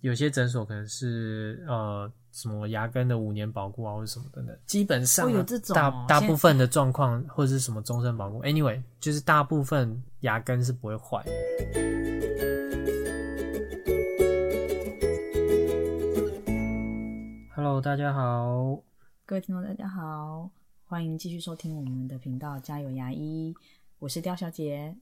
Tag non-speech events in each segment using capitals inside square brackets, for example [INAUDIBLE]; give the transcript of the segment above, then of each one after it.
有些诊所可能是呃什么牙根的五年保固啊，或者什么等等。基本上、大大部分的状况或者是什么终身保固，anyway，就是大部分牙根是不会坏。Hello，大家好，各位听众大家好，欢迎继续收听我们的频道，加油牙医，我是刁小姐。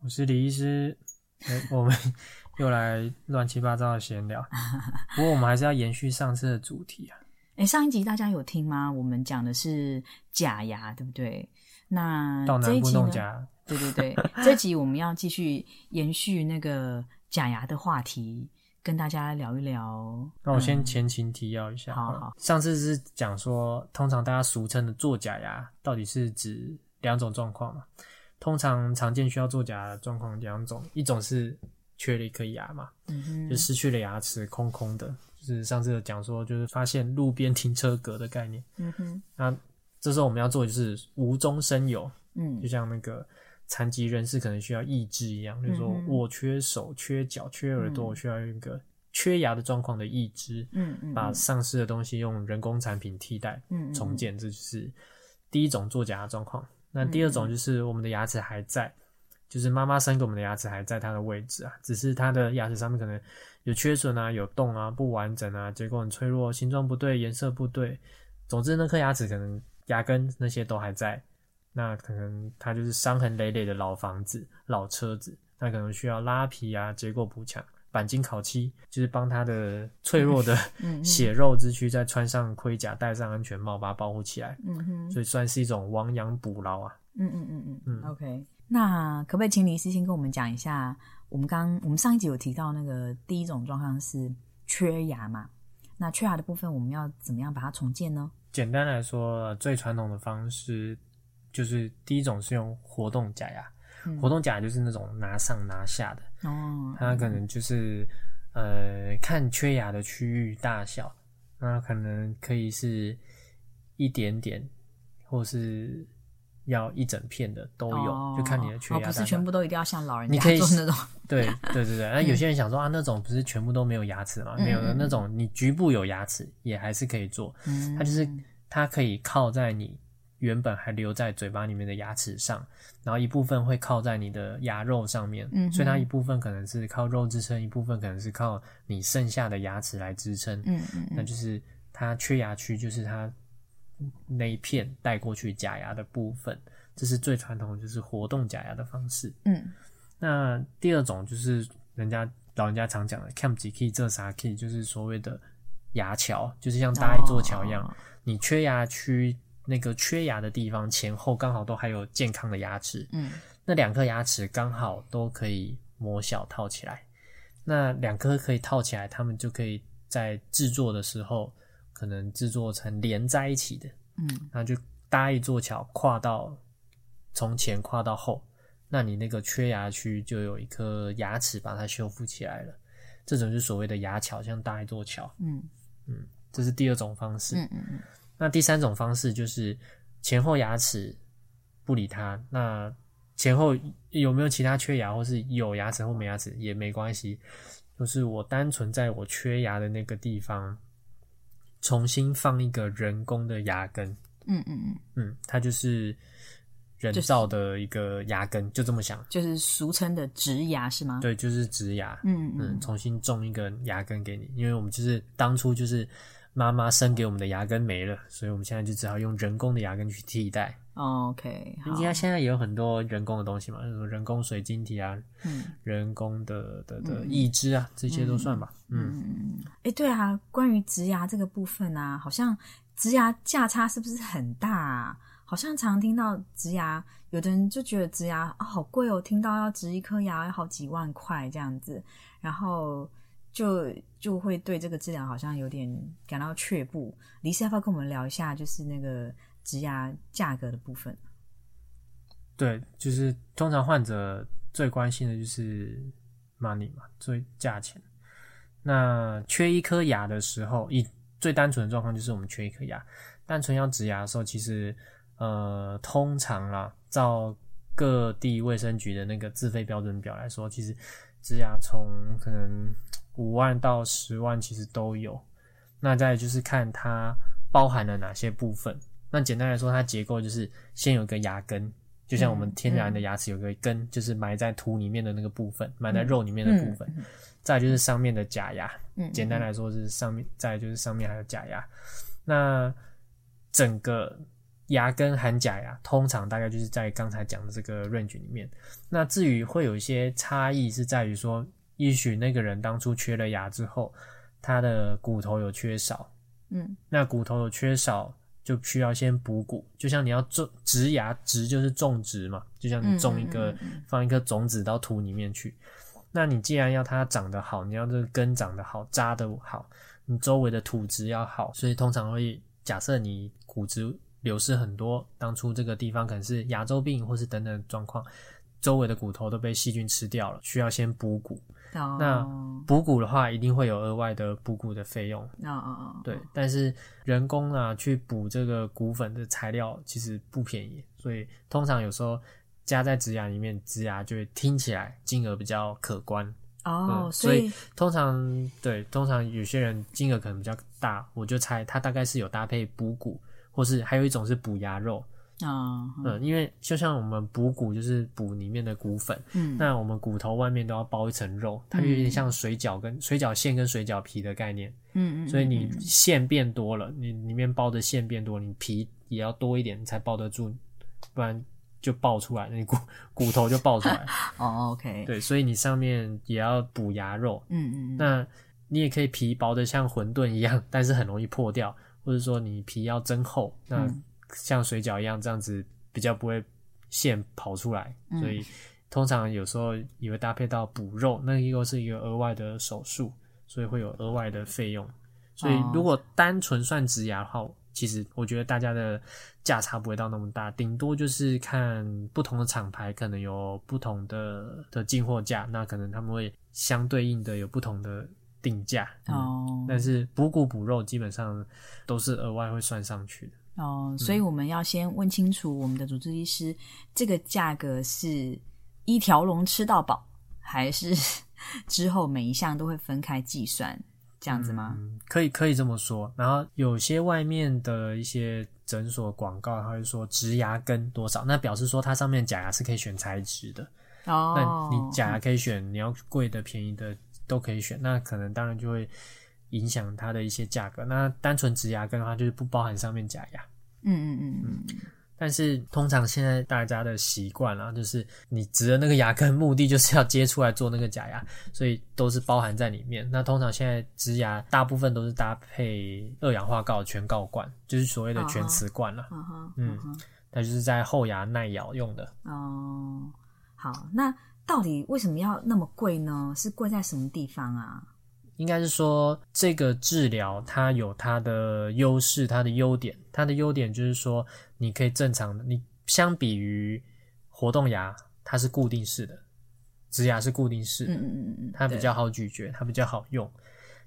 我是李医师。哎我们 [LAUGHS] 又来乱七八糟的闲聊，[LAUGHS] 不过我们还是要延续上次的主题啊。哎，上一集大家有听吗？我们讲的是假牙，对不对？那到南部这一集呢？弄假，对对 [LAUGHS] 对，这集我们要继续延续那个假牙的话题，跟大家聊一聊。那我先嗯前情提要一下。好好上次是讲说，通常大家俗称的做假牙，到底是指两种状况嘛？通常常见需要做假牙的状况两种，一种是缺了一颗牙嘛，嗯哼，就失去了牙齿，空空的。就是上次有讲说，就是发现路边停车格的概念。嗯哼，那这时候我们要做的就是无中生有，嗯就像那个残疾人士可能需要义肢一样，就是说我缺手、缺脚、缺耳朵，嗯我需要一个缺牙的状况的义肢，嗯嗯，把丧失的东西用人工产品替代嗯嗯重建，这就是第一种作假的状况。那第二种就是我们的牙齿还在，就是妈妈生给我们的牙齿还在它的位置啊，只是它的牙齿上面可能有缺损啊、有洞啊、不完整啊、结构很脆弱、形状不对、颜色不对，总之那颗牙齿可能牙根那些都还在，那可能它就是伤痕累累的老房子、老车子，那可能需要拉皮啊、结构补强、钣金烤漆，就是帮他的脆弱的 [LAUGHS] 血肉之躯再穿上盔甲、戴上安全帽，把它保护起来，嗯哼，所以算是一种亡羊补牢啊。嗯嗯嗯嗯嗯 OK，那可不可以请李医师先跟我们讲一下，我们刚我们上一集有提到那个第一种状况是缺牙嘛？那缺牙的部分，我们要怎么样把它重建呢？简单来说，最传统的方式就是第一种是用活动假牙，嗯。活动假就是那种拿上拿下的，哦，它可能就是呃看缺牙的区域大小，那可能可以是一点点，或是要一整片的都有，哦。就看你的缺哦，不牙大小。是全部都一定要像老人家做那种，[LAUGHS] 对对对对，那有些人想说啊，那种不是全部都没有牙齿吗？嗯没有的嗯那种，你局部有牙齿也还是可以做，嗯。它就是它可以靠在你原本还留在嘴巴里面的牙齿上，然后一部分会靠在你的牙肉上面，嗯所以它一部分可能是靠肉支撑，一部分可能是靠你剩下的牙齿来支撑，嗯。嗯嗯那就。是它缺牙区，就是它那一片带过去假牙的部分，这是最传统，就是活动假牙的方式。嗯。那第二种就是人家老人家常讲的 “cam 几 key 这啥 key”，就是所谓的牙桥，就是像搭一座桥一样，哦。你缺牙区那个缺牙的地方前后刚好都还有健康的牙齿，嗯那两颗牙齿刚好都可以磨小套起来。那两颗可以套起来，他们就可以在制作的时候可能制作成连在一起的，嗯那就搭一座桥，跨到从前跨到后，那你那个缺牙区就有一颗牙齿把它修复起来了。这种就是所谓的牙桥，像搭一座桥，嗯嗯这是第二种方式。嗯嗯嗯那第三种方式就是前后牙齿不理它，那前后有没有其他缺牙，或是有牙齿或没牙齿也没关系，就是我单纯在我缺牙的那个地方重新放一个人工的牙根，嗯嗯嗯，嗯，它就是人造的一个牙根，就这么想。就是俗称的植牙是吗？，对，就是植牙，嗯嗯嗯，重新种一个牙根给你，因为我们就是当初就是妈妈生给我们的牙根没了，所以我们现在就只好用人工的牙根去替代。，OK，好人，家现在也有很多人工的东西嘛，什么人工水晶体啊，嗯人工的的的义肢啊，这些都算吧。嗯，嗯，哎，对啊，关于植牙这个部分啊，好像植牙价差是不是很大啊？好像常听到植牙，有的人就觉得植牙啊、好贵哦，听到要植一颗牙要好几万块这样子，然后就就会对这个治疗好像有点感到却步。李师要不要跟我们聊一下，就是那个植牙价格的部分？对，就是通常患者最关心的就是 money 嘛，最价钱。那缺一颗牙的时候，以最单纯的状况就是我们缺一颗牙，单纯要植牙的时候，其实呃，通常啦，照各地卫生局的那个自费标准表来说，其实植牙从可能五万到十万其实都有。那再就是看它包含了哪些部分。那简单来说，它结构就是先有个牙根，就像我们天然的牙齿有个根，就是埋在土里面的那个部分，埋在肉里面的部分。再就是上面的假牙，简单来说是上面，再就是上面还有假牙。那整个牙根含假牙，通常大概就是在刚才讲的这个 range 里面。那至于会有一些差异，是在于说，也许那个人当初缺了牙之后，他的骨头有缺少，嗯，那骨头有缺少，就需要先补骨。就像你要种植牙，植就是种植嘛，就像你种一个放一颗种子到土里面去。那你既然要它长得好，你要这个根长得好，扎得好，你周围的土质要好，所以通常会假设你骨质。流失很多，当初这个地方可能是牙周病或是等等状况，周围的骨头都被细菌吃掉了，需要先补骨。那补骨的话，一定会有额外的补骨的费用。哦哦哦，对，但是人工啊去补这个骨粉的材料其实不便宜，所以通常有时候加在植牙里面，植牙就会听起来金额比较可观。哦，所以通常对，通常有些人金额可能比较大，我就猜他大概是有搭配补骨。或是还有一种是补牙肉啊，嗯，因为就像我们补骨就是补里面的骨粉，嗯，那我们骨头外面都要包一层肉，它有点像水饺跟水饺馅跟水饺皮的概念，嗯嗯，所以你馅变多了，你里面包的馅变多，你皮也要多一点才包得住，不然就爆出来，你骨骨头就爆出来。[LAUGHS] 哦，OK，对，所以你上面也要补牙肉，嗯嗯，那你也可以皮薄的像馄饨一样，但是很容易破掉。或者说你皮要增厚，那像水饺一样这样子比较不会线跑出来，所以通常有时候也会搭配到补肉，那又是一个额外的手术，所以会有额外的费用。所以如果单纯算植牙的话，其实我觉得大家的价差不会到那么大，顶多就是看不同的厂牌可能有不同的的进货价，那可能他们会相对应的有不同的。定价哦，但是补骨补肉基本上都是额外会算上去的哦，所以我们要先问清楚我们的主治医师，这个价格是一条龙吃到饱，还是 [LAUGHS] 之后每一项都会分开计算这样子吗？可以可以这么说。然后有些外面的一些诊所广告，他会说植牙根多少，那表示说它上面假牙是可以选材质的哦，那你假牙可以选你要贵的便宜的。都可以选，那可能当然就会影响它的一些价格。那单纯植牙根的话，就是不包含上面假牙。嗯嗯嗯嗯。但是通常现在大家的习惯啊，就是你植的那个牙根，目的就是要接出来做那个假牙，所以都是包含在里面。那通常现在植牙大部分都是搭配二氧化锆全锆冠，就是所谓的全瓷冠了。嗯，它就是在后牙耐咬用的。哦，好，那。到底为什么要那么贵呢？是贵在什么地方啊？应该是说这个治疗它有它的优势，它的优点。它的优点就是说，你可以正常的，你相比于活动牙，它是固定式的，植牙是固定式的，嗯嗯嗯嗯，它比较好咀嚼，它比较好用。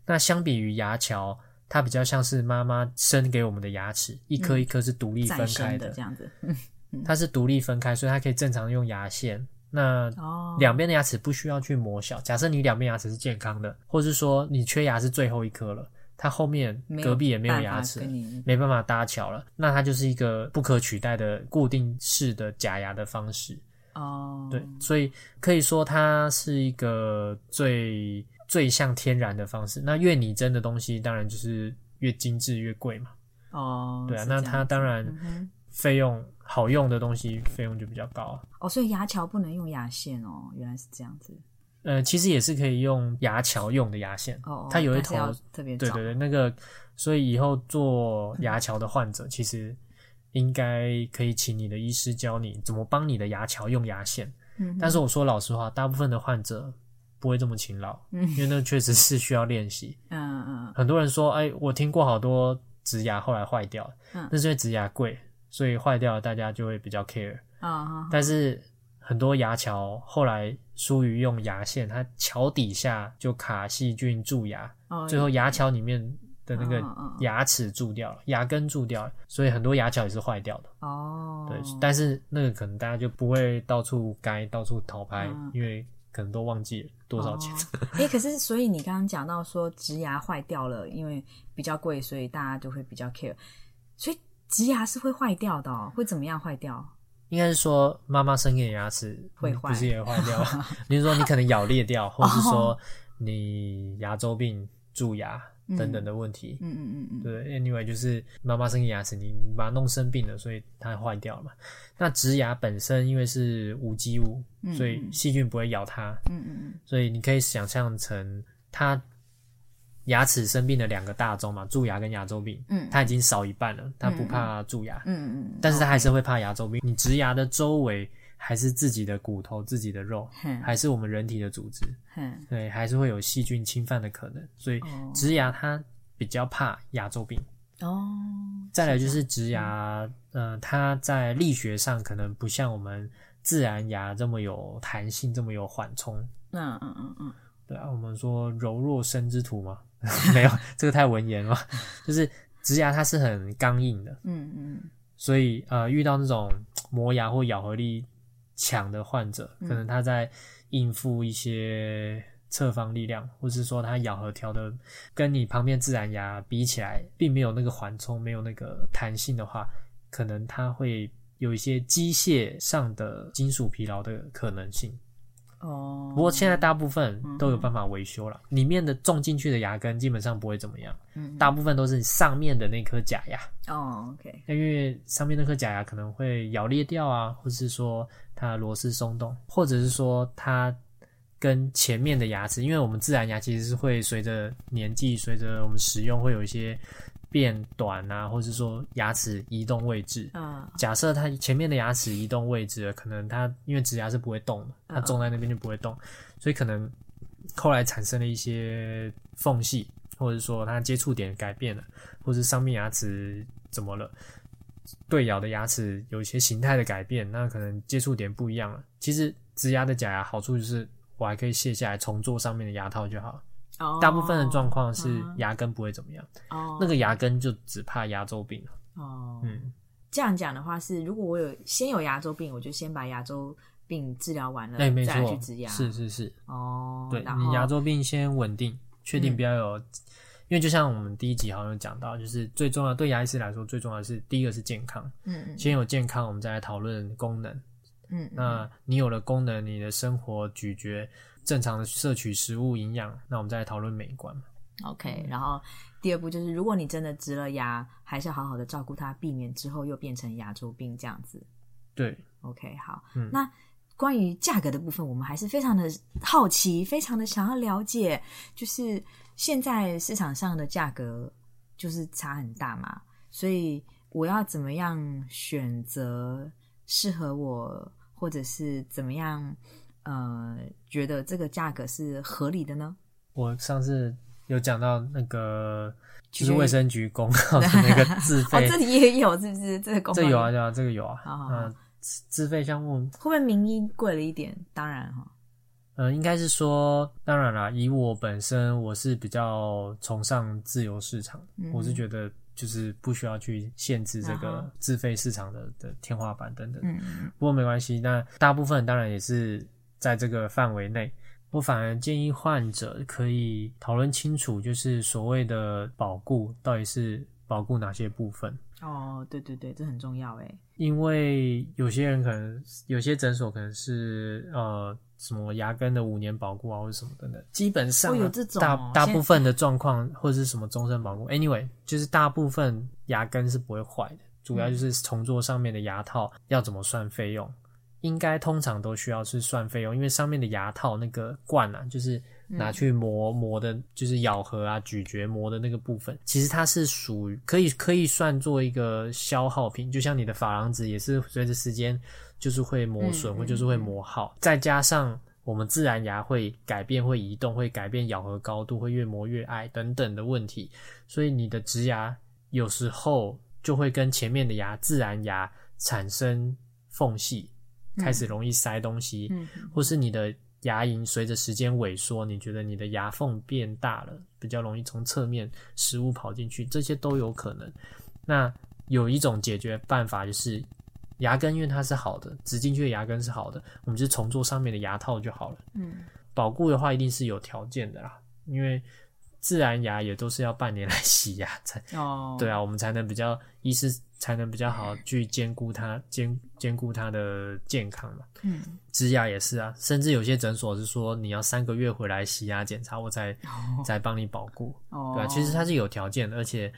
那相比于牙桥，它比较像是妈妈生给我们的牙齿，一颗一颗是独立分开的，这样子，它是独立分开，所以它可以正常用牙线。那两边的牙齿不需要去磨小。假设你两边牙齿是健康的，或者是说你缺牙是最后一颗了，它后面隔壁也没有牙齿，没办法搭桥了，那它就是一个不可取代的固定式的假牙的方式。哦，对，所以可以说它是一个最最像天然的方式。那越拟真的东西，当然就是越精致越贵嘛。哦，对啊，那它当然费用。好用的东西费用就比较高哦，所以牙桥不能用牙线哦，原来是这样子。呃，其实也是可以用牙桥用的牙线哦，它有一头特别对对对，那个，所以以后做牙桥的患者，其实应该可以请你的医师教你怎么帮你的牙桥用牙线。嗯，但是我说老实话，大部分的患者不会这么勤劳，嗯，因为那确实是需要练习。[LAUGHS] 嗯嗯，很多人说，哎，我听过好多植牙后来坏掉，嗯，那是因为植牙贵。所以坏掉，大家就会比较 care 啊。但是很多牙桥后来疏于用牙线，它桥底下就卡细菌蛀牙，最后牙桥里面的那个牙齿蛀掉了，牙根蛀掉了，所以很多牙桥也是坏掉的。哦，对，但是那个可能大家就不会到处该到处讨拍，因为可能都忘记了多少钱。[LAUGHS] 哎、可是所以你刚刚讲到说植牙坏掉了，因为比较贵，所以大家就会比较 care。所以植牙是会坏掉的、哦，会怎么样坏掉？应该是说妈妈生给牙齿嗯会坏不是也坏掉？[LAUGHS] 比如说你可能咬裂掉，或是说你牙周病、蛀牙等等的问题。嗯嗯嗯嗯，对，anyway 就是妈妈生给牙齿，你把它弄生病了，所以它坏掉了嘛。那植牙本身因为是无机物，所以细菌不会咬它，嗯嗯嗯所以你可以想象成它牙齿生病的两个大宗嘛，蛀牙跟牙周病。嗯它已经少一半了，它不怕蛀牙，嗯嗯，但是它还是会怕牙周病。你植牙的周围还是自己的骨头、自己的肉，还是我们人体的组织，哼对，还是会有细菌侵犯的可能。所以哦植牙它比较怕牙周病。哦，再来就是植牙，嗯、它在力学上可能不像我们自然牙这么有弹性，这么有缓冲。嗯嗯嗯嗯，对啊，我们说柔弱生之土嘛，[LAUGHS] 没有这个太文言了，[LAUGHS] 就是植牙它是很刚硬的，嗯嗯。所以呃遇到那种磨牙或咬合力强的患者，嗯。可能他在应付一些侧方力量，或是说他咬合调的跟你旁边自然牙比起来，并没有那个缓冲，没有那个弹性的话，可能他会有一些机械上的金属疲劳的可能性。哦，不过现在大部分都有办法维修了，里面的种进去的牙根基本上不会怎么样，嗯大部分都是上面的那颗假牙。哦，OK，因为上面那颗假牙可能会咬裂掉啊，或是说它的螺丝松动，或者是说它跟前面的牙齿，因为我们自然牙其实是会随着年纪、随着我们使用会有一些变短啊，或是说牙齿移动位置。嗯假设它前面的牙齿移动位置了，可能它因为植牙是不会动的，它种在那边就不会动，所以可能后来产生了一些缝隙，或者说它接触点改变了，或是上面牙齿怎么了，对咬的牙齿有一些形态的改变，那可能接触点不一样了。其实植牙的假牙好处就是我还可以卸下来重做上面的牙套就好了。哦，大部分的状况是牙根不会怎么样，哦。那个牙根就只怕牙周病了。哦，嗯，这样讲的话是，如果我有先有牙周病，我就先把牙周病治疗完了，哎、没错。再来去植，牙。是是是，哦，对你牙周病先稳定，确定嗯。不要有，因为就像我们第一集好像有讲到，就是最重要对牙医师来说，最重要的是第一个是健康，嗯嗯先有健康，我们再来讨论功能。嗯嗯。那你有了功能，你的生活咀嚼正常的摄取食物营养，那我们再来讨论美观嘛。OK，然后第二步就是，如果你真的植了牙，还是要好好的照顾它，避免之后又变成牙周病这样子。对，OK，好，嗯那关于价格的部分，我们还是非常的好奇，非常的想要了解，就是现在市场上的价格就是差很大嘛，所以我要怎么样选择适合我，或者是怎么样呃觉得这个价格是合理的呢？我上次有讲到那个，就是卫生局公告的那个自 [LAUGHS] 哦，费，这里也有是不是？这个公告这有啊，有啊，这个有啊。好好好嗯，自自费项目会不会名医贵了一点？当然哈，嗯，应该是说，当然啦，以我本身我是比较崇尚自由市场，嗯我是觉得就是不需要去限制这啊个自费市场的的天花板等等。嗯嗯不过没关系，那大部分当然也是在这个范围内。我反而建议患者可以讨论清楚，就是所谓的保固到底是保固哪些部分。哦，对对对，这很重要诶。因为有些人可能有些诊所可能是呃什么牙根的五年保固啊，或者什么等等，基本上、啊哦有这种大大部分的状况或者是什么终身保固，anyway，就是大部分牙根是不会坏的，主要就是重做上面的牙套要怎么算费用。应该通常都需要是算费用，因为上面的牙套那个冠啊，就是拿去磨磨的，就是咬合啊、咀嚼磨的那个部分，其实它是属于可以可以算作一个消耗品，就像你的珐琅质也是随着时间就是会磨损，嗯或就是会磨耗，再加上我们自然牙会改变、会移动、会改变咬合高度、会越磨越矮等等的问题，所以你的植牙有时候就会跟前面的牙自然牙产生缝隙。开始容易塞东西，嗯或是你的牙龈随着时间萎缩，你觉得你的牙缝变大了，比较容易从侧面食物跑进去，这些都有可能。那有一种解决办法就是牙根因为它是好的，植进去的牙根是好的，我们就重做上面的牙套就好了。嗯，保固的话一定是有条件的啦，因为自然牙也都是要半年来洗牙才，哦，对啊，我们才能比较医师才能比较好去兼顾它兼兼顾它的健康嘛。嗯，植牙也是啊，甚至有些诊所是说你要三个月回来洗牙检查，我才再帮你保固。哦，对啊，其实它是有条件的，而且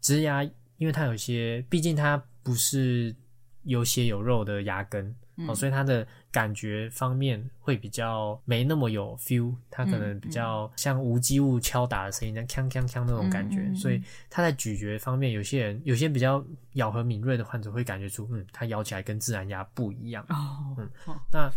植牙，因为它有些，毕竟它不是有血有肉的牙根，哦，所以它的感觉方面会比较没那么有 feel，它可能比较像无机物敲打的声音，那锵锵锵那种感觉，嗯嗯嗯。所以它在咀嚼方面，有些人有些比较咬合敏锐的患者会感觉出，嗯，它咬起来跟自然牙不一样。哦，嗯哦。那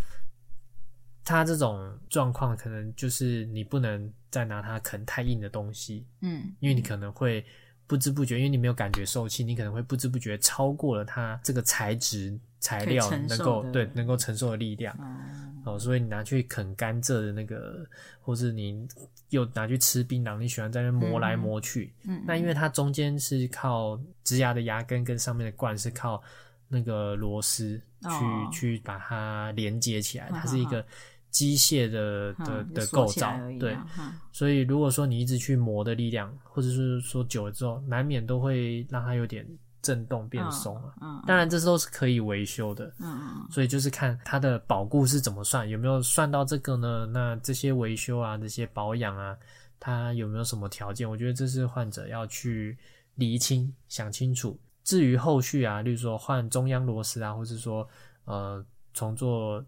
它这种状况，可能就是你不能再拿它啃太硬的东西，嗯，因为你可能会不知不觉，因为你没有感觉受气，你可能会不知不觉超过了它这个材质材料能够对能够承受的力量。哦，哦，所以你拿去啃甘蔗的那个，或是你又拿去吃槟榔，你喜欢在那磨来磨去。嗯，那因为它中间是靠植牙的牙根跟上面的冠是靠那个螺丝去、哦去把它连接起来，它是一个机械的的嗯的构造对。所以如果说你一直去磨的力量，或者是说久了之后，难免都会让它有点震动变松了。嗯当然，这都是可以维修的。嗯嗯所以就是看它的保固是怎么算，有没有算到这个呢？那这些维修啊，这些保养啊，它有没有什么条件？我觉得这是患者要去厘清、想清楚。至于后续啊，例如说换中央螺丝啊，或是说呃重做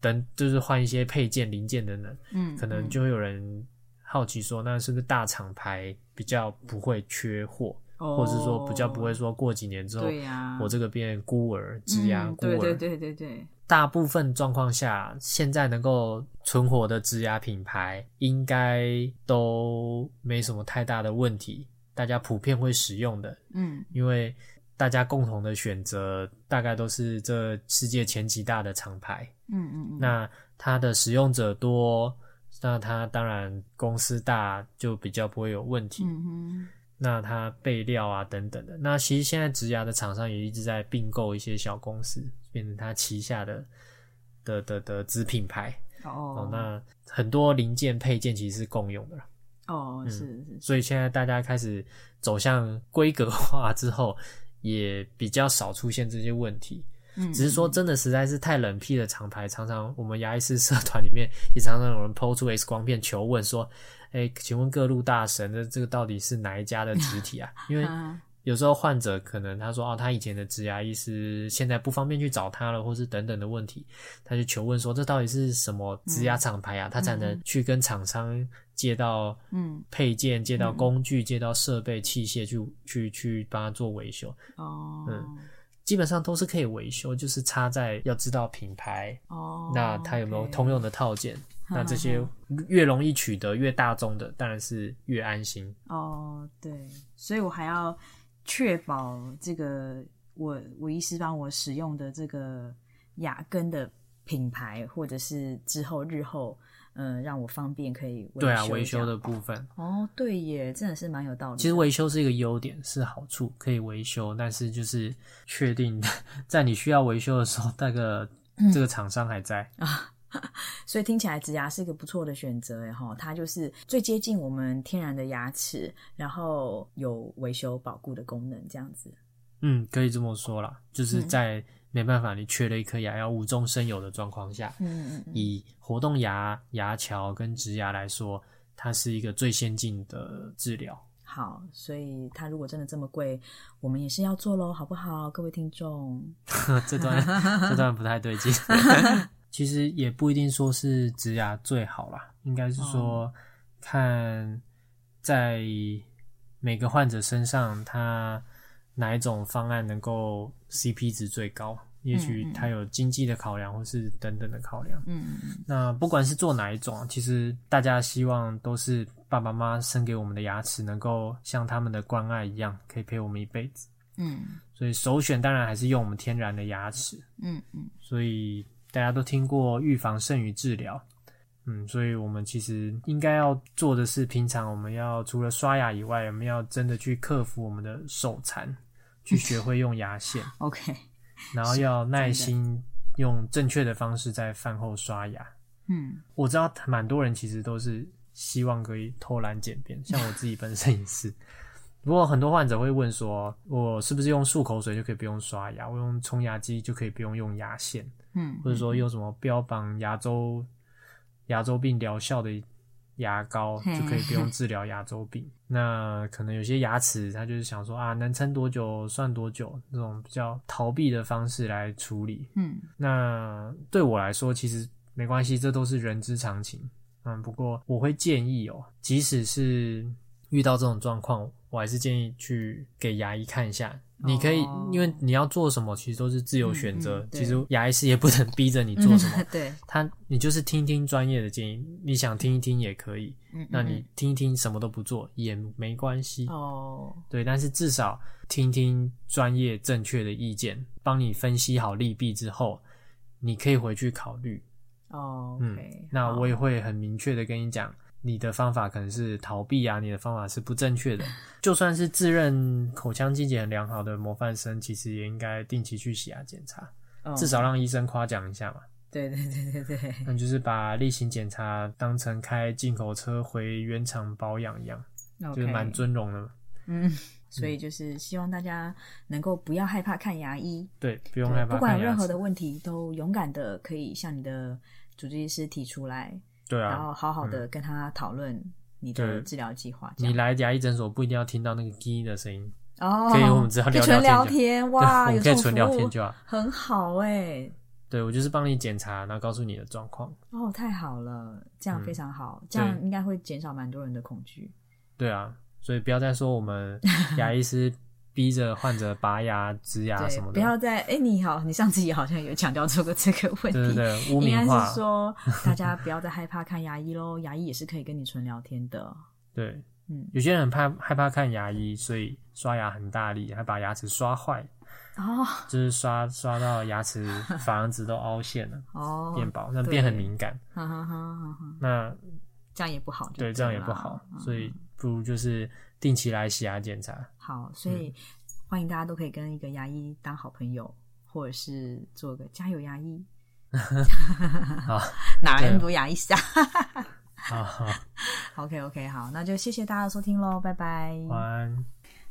等，就是换一些配件、零件等等，嗯，可能就会有人好奇说，那是不是大厂牌比较不会缺货，哦或者是说比较不会说过几年之后，对呀，我这个变孤儿、质押嗯孤儿，对对对对对，大部分状况下，现在能够存活的质押品牌，应该都没什么太大的问题，大家普遍会使用的，嗯。因为大家共同的选择大概都是这世界前几大的厂牌，嗯嗯嗯，那它的使用者多，那它当然公司大就比较不会有问题。嗯哼，那它备料啊等等的，那其实现在植牙的厂商也一直在并购一些小公司，变成它旗下的的的的子品牌哦。哦，那很多零件配件其实是共用的啦，哦是是，所以现在大家开始走向规格化之后，也比较少出现这些问题。嗯，只是说真的实在是太冷僻的厂牌，常常我们牙医师社团里面也常常有人抛出 X 光片求问说：“哎，请问各路大神的这个到底是哪一家的植体啊？”因为 [LAUGHS] 啊有时候患者可能他说哦，他以前的植牙医师现在不方便去找他了，或是等等的问题，他就求问说这到底是什么植牙厂牌啊？他才能去跟厂商借到嗯配件、借到工具、借到设备器械去去去帮他做维修。哦嗯基本上都是可以维修，就是差在要知道品牌，哦，那它有没有通用的套件？那这些越容易取得、越大众的，当然是越安心。哦，对，所以我还要确保这个我我医师帮我使用的这个牙根的品牌，或者是之后日后，呃，让我方便可以维对啊，维修的部分，哦，对耶，真的是蛮有道理。其实维修是一个优点，是好处，可以维修，但是就是确定 [LAUGHS] 在你需要维修的时候，那个嗯这个厂商还在。[LAUGHS] 所以听起来植牙是一个不错的选择，哎哈，它就是最接近我们天然的牙齿，然后有维修保固的功能，这样子。嗯，可以这么说啦，就是嗯在没办法，你缺了一颗牙要无中生有的状况下，嗯，以活动牙、牙桥跟植牙来说，它是一个最先进的治疗。好，所以它如果真的这么贵，我们也是要做喽，好不好，各位听众？[LAUGHS] 这段 [LAUGHS] 这段不太对劲。其实也不一定说是植牙最好啦，应该是说看在每个患者身上，他哪一种方案能够 CP 值最高。也许他有经济的考量，或是等等的考量。嗯那不管是做哪一种，其实大家希望都是爸爸妈妈生给我们的牙齿能够像他们的关爱一样，可以陪我们一辈子。嗯所以首选当然还是用我们天然的牙齿。嗯嗯，所以大家都听过预防胜于治疗，嗯，所以我们其实应该要做的是，平常我们要除了刷牙以外，我们要真的去克服我们的手残，去学会用牙线。[LAUGHS] OK，然后要耐心用正确的方式在饭后刷牙。嗯，我知道蛮多人其实都是希望可以偷懒简便，像我自己本身也是。不过很多患者会问说，我是不是用漱口水就可以不用刷牙？我用冲牙机就可以不用用牙线？嗯，或者说用什么标榜牙周牙周病疗效的牙膏就可以不用治疗牙周病？那可能有些牙齿他就是想说啊，能撑多久算多久，这种比较逃避的方式来处理。嗯那对我来说，其实没关系，这都是人之常情。嗯，不过我会建议哦，即使是遇到这种状况，我还是建议去给牙医看一下。你可以，哦因为你要做什么，其实都是自由选择。嗯嗯其实牙医师也不能逼着你做什么，[LAUGHS] 对，他你就是听听专业的建议，你想听一听也可以。嗯，那嗯你听一听，什么都不做也没关系。哦，对，但是至少听听专业正确的意见，帮你分析好利弊之后，你可以回去考虑。哦嗯那我也会很明确的跟你讲，你的方法可能是逃避啊，你的方法是不正确的。[LAUGHS] 就算是自认口腔清洁很良好的模范生，其实也应该定期去洗牙检查，哦。至少让医生夸奖一下嘛。对对对对对，那就是把例行检查当成开进口车回原厂保养一样，就是蛮尊荣的。嗯，所以就是希望大家能够不要害怕看牙医，对，不用害怕不管任何的问题，都勇敢的可以向你的主治医师提出来，对啊，然后好好的跟他讨论你的对治疗计划。这你样来牙医诊所不一定要听到那个滴的声音，哦，可以我们只要聊天哇，我们可以纯聊天就好。很好哎，对我就是帮你检查，然后告诉你的状况。哦，太好了，这样嗯非常好，这样应该会减少蛮多人的恐惧。对啊，所以不要再说我们 [LAUGHS] 牙医师逼着患者拔牙、植牙什么，的。不要再哎，你好，你上次也好像有强调出过这个问 [LAUGHS] 题，对对对，污应该是。说大家不要再害怕看牙医喽，[LAUGHS] 牙医也是可以跟你纯聊天的。对，嗯，有些人很怕害怕看牙医，所以刷牙很大力，还把牙齿刷坏，哦就是刷刷到牙齿房子都凹陷了，哦，变薄，那对变很敏感。哈哈哈那这样也不好就对这样也不好，嗯所以不如就是定期来洗牙检查。好，所以欢迎大家都可以跟一个牙医当好朋友，或者是做个加油牙医。[LAUGHS] [LAUGHS] [LAUGHS] 好，哪来那么多牙医师啊好好，？OK OK，好，那就谢谢大家的收听喽，拜拜。晚安。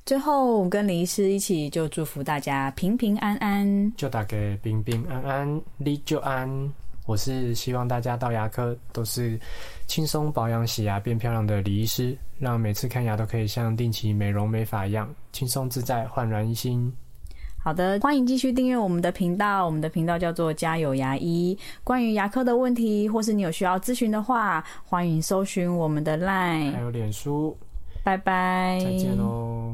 最后，我跟林医师一起就祝福大家平平安安。就打给平平安安，你就安。我是希望大家到牙科都是轻松保养、洗牙变漂亮的李医师，让每次看牙都可以像定期美容美发一样轻松自在、焕然一新。好的，欢迎继续订阅我们的频道，我们的频道叫做“家有牙医”。关于牙科的问题，或是你有需要咨询的话，欢迎搜寻我们的 LINE 还。有脸书，拜拜，再见喽。